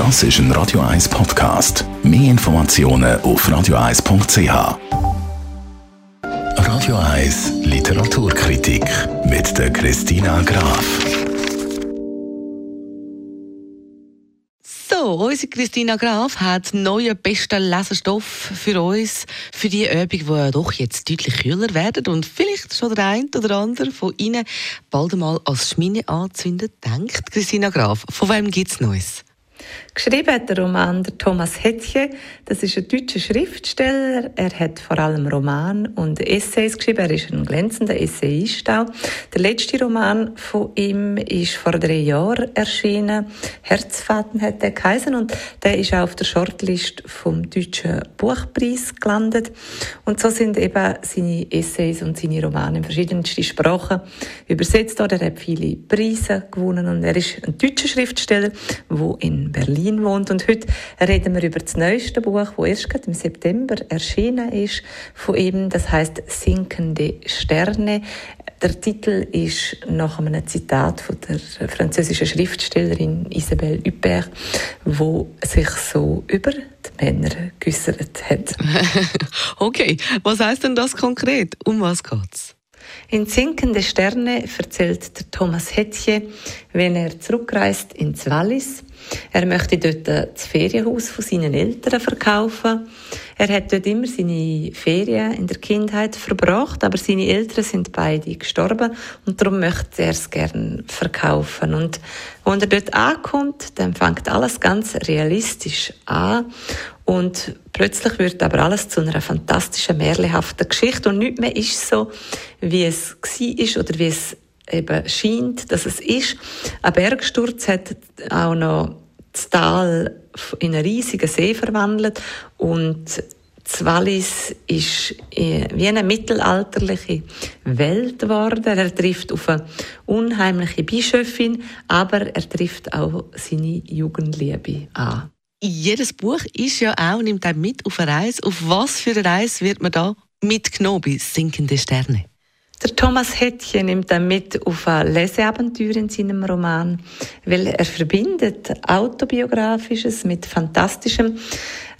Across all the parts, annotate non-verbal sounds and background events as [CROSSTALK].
Das ist ein Radio 1 Podcast. Mehr Informationen auf radio1.ch. Radio 1 Literaturkritik mit der Christina Graf. So, unsere Christina Graf hat neuen besten Lesestoff für uns, für die Übung, die doch jetzt deutlich kühler werden und vielleicht schon der eine oder andere von Ihnen bald einmal als Schmine anzünden denkt. Christina Graf, von wem gibt es Neues? Geschrieben hat der Roman der Thomas Hettche. Das ist ein deutscher Schriftsteller. Er hat vor allem Roman und Essays geschrieben. Er ist ein glänzender Essayist auch. Der letzte Roman von ihm ist vor drei Jahren erschienen. Herzfaten hat der geheißen und der ist auch auf der Shortlist vom Deutschen Buchpreis gelandet. Und so sind eben seine Essays und seine Romane in verschiedensten Sprachen übersetzt. Er hat viele Preise gewonnen und er ist ein deutscher Schriftsteller, der in Berlin wohnt. Und heute reden wir über das neueste Buch, das erst gerade im September erschienen ist von ihm. Das heißt Sinkende Sterne. Der Titel ist nach einem Zitat von der französischen Schriftstellerin Isabelle Huppert, wo sich so über die Männer geäußert hat. [LAUGHS] okay, was heißt denn das konkret? Um was geht's? In Sinkende Sterne erzählt der Thomas Hettje, wenn er zurückreist ins Wallis. Er möchte dort das Ferienhaus von seinen Eltern verkaufen. Er hat dort immer seine Ferien in der Kindheit verbracht, aber seine Eltern sind beide gestorben und darum möchte er es gerne verkaufen. Und wenn er dort ankommt, dann fängt alles ganz realistisch an und plötzlich wird aber alles zu einer fantastischen, märchenhaften Geschichte und nicht mehr ist so, wie es war oder wie es eben scheint, dass es ist. Ein Bergsturz hat auch noch das Tal in einen riesigen See verwandelt und das Wallis ist wie eine mittelalterliche Welt geworden. Er trifft auf eine unheimliche Bischöfin, aber er trifft auch seine Jugendliebe an. Jedes Buch ist ja auch, nimmt einem mit auf eine Reise. Auf was für eine Reise wird man da mitgenommen bei Sinkende Sterne? Der Thomas Hettchen nimmt dann mit auf ein Leseabenteuer in seinem Roman, weil er verbindet autobiografisches mit fantastischem.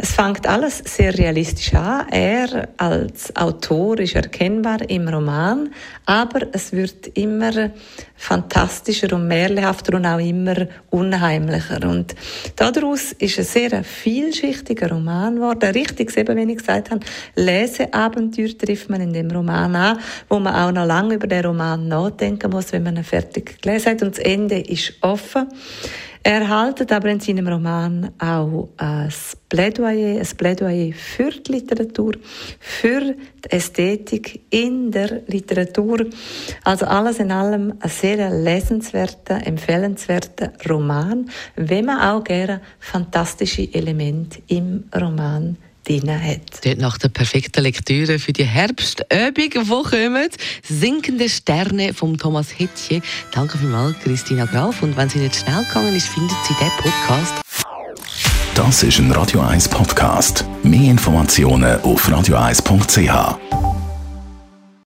Es fängt alles sehr realistisch an. Er als Autor ist erkennbar im Roman, aber es wird immer fantastischer und märchenhafter und auch immer unheimlicher. Und daraus ist ein sehr vielschichtiger Roman geworden. Richtig, eben, wie ich gesagt habe, Leseabenteuer trifft man in dem Roman an, wo man auch noch lange über den Roman nachdenken muss, wenn man ihn fertig gelesen hat. Und das Ende ist offen. Er erhaltet aber in seinem Roman auch ein Plädoyer, ein Plädoyer für die Literatur, für die Ästhetik in der Literatur. Also alles in allem ein sehr lesenswerter, empfehlenswerter Roman, wenn man auch gerne fantastische Elemente im Roman drin hat. Dort nach der perfekten Lektüre für die Herbstöbung, die kommen. Sinkende Sterne von Thomas Hettje. Danke vielmals, Christina Graf. Und wenn sie nicht schnell gegangen ist, findet sie den Podcast. Das ist ein Radio 1 Podcast. Mehr Informationen auf radio1.ch.